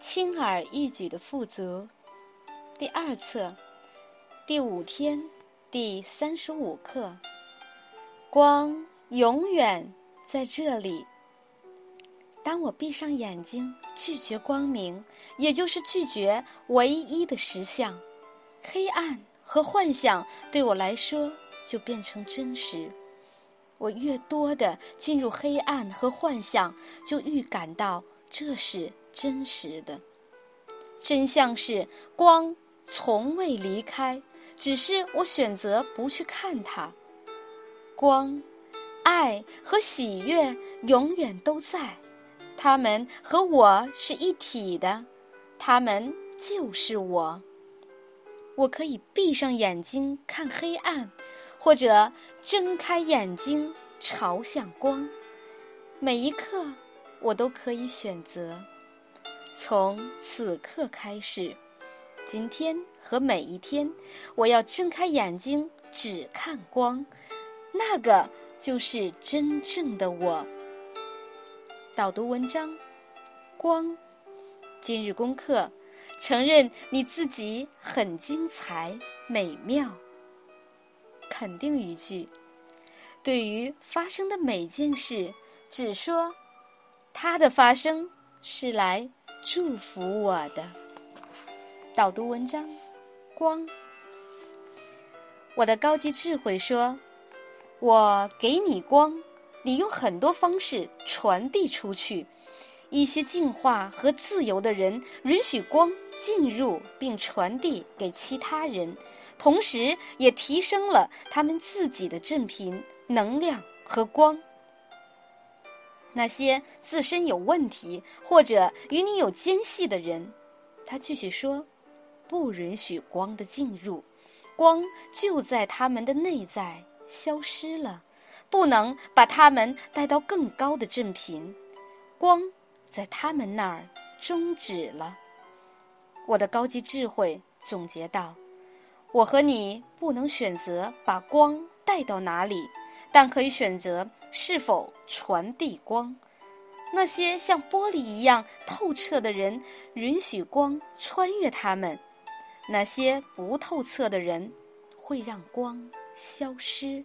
轻而易举的富足，第二册，第五天，第三十五课。光永远在这里。当我闭上眼睛，拒绝光明，也就是拒绝唯一的实相，黑暗和幻想对我来说就变成真实。我越多的进入黑暗和幻想，就愈感到这是。真实的真相是，光从未离开，只是我选择不去看它。光、爱和喜悦永远都在，它们和我是一体的，它们就是我。我可以闭上眼睛看黑暗，或者睁开眼睛朝向光。每一刻，我都可以选择。从此刻开始，今天和每一天，我要睁开眼睛只看光，那个就是真正的我。导读文章：光。今日功课：承认你自己很精彩、美妙。肯定语句：对于发生的每件事，只说它的发生是来。祝福我的导读文章，光。我的高级智慧说：“我给你光，你用很多方式传递出去。一些进化和自由的人允许光进入并传递给其他人，同时也提升了他们自己的振频、能量和光。”那些自身有问题或者与你有间隙的人，他继续说：“不允许光的进入，光就在他们的内在消失了，不能把他们带到更高的振频，光在他们那儿终止了。”我的高级智慧总结道：“我和你不能选择把光带到哪里，但可以选择。”是否传递光？那些像玻璃一样透彻的人，允许光穿越他们；那些不透彻的人，会让光消失。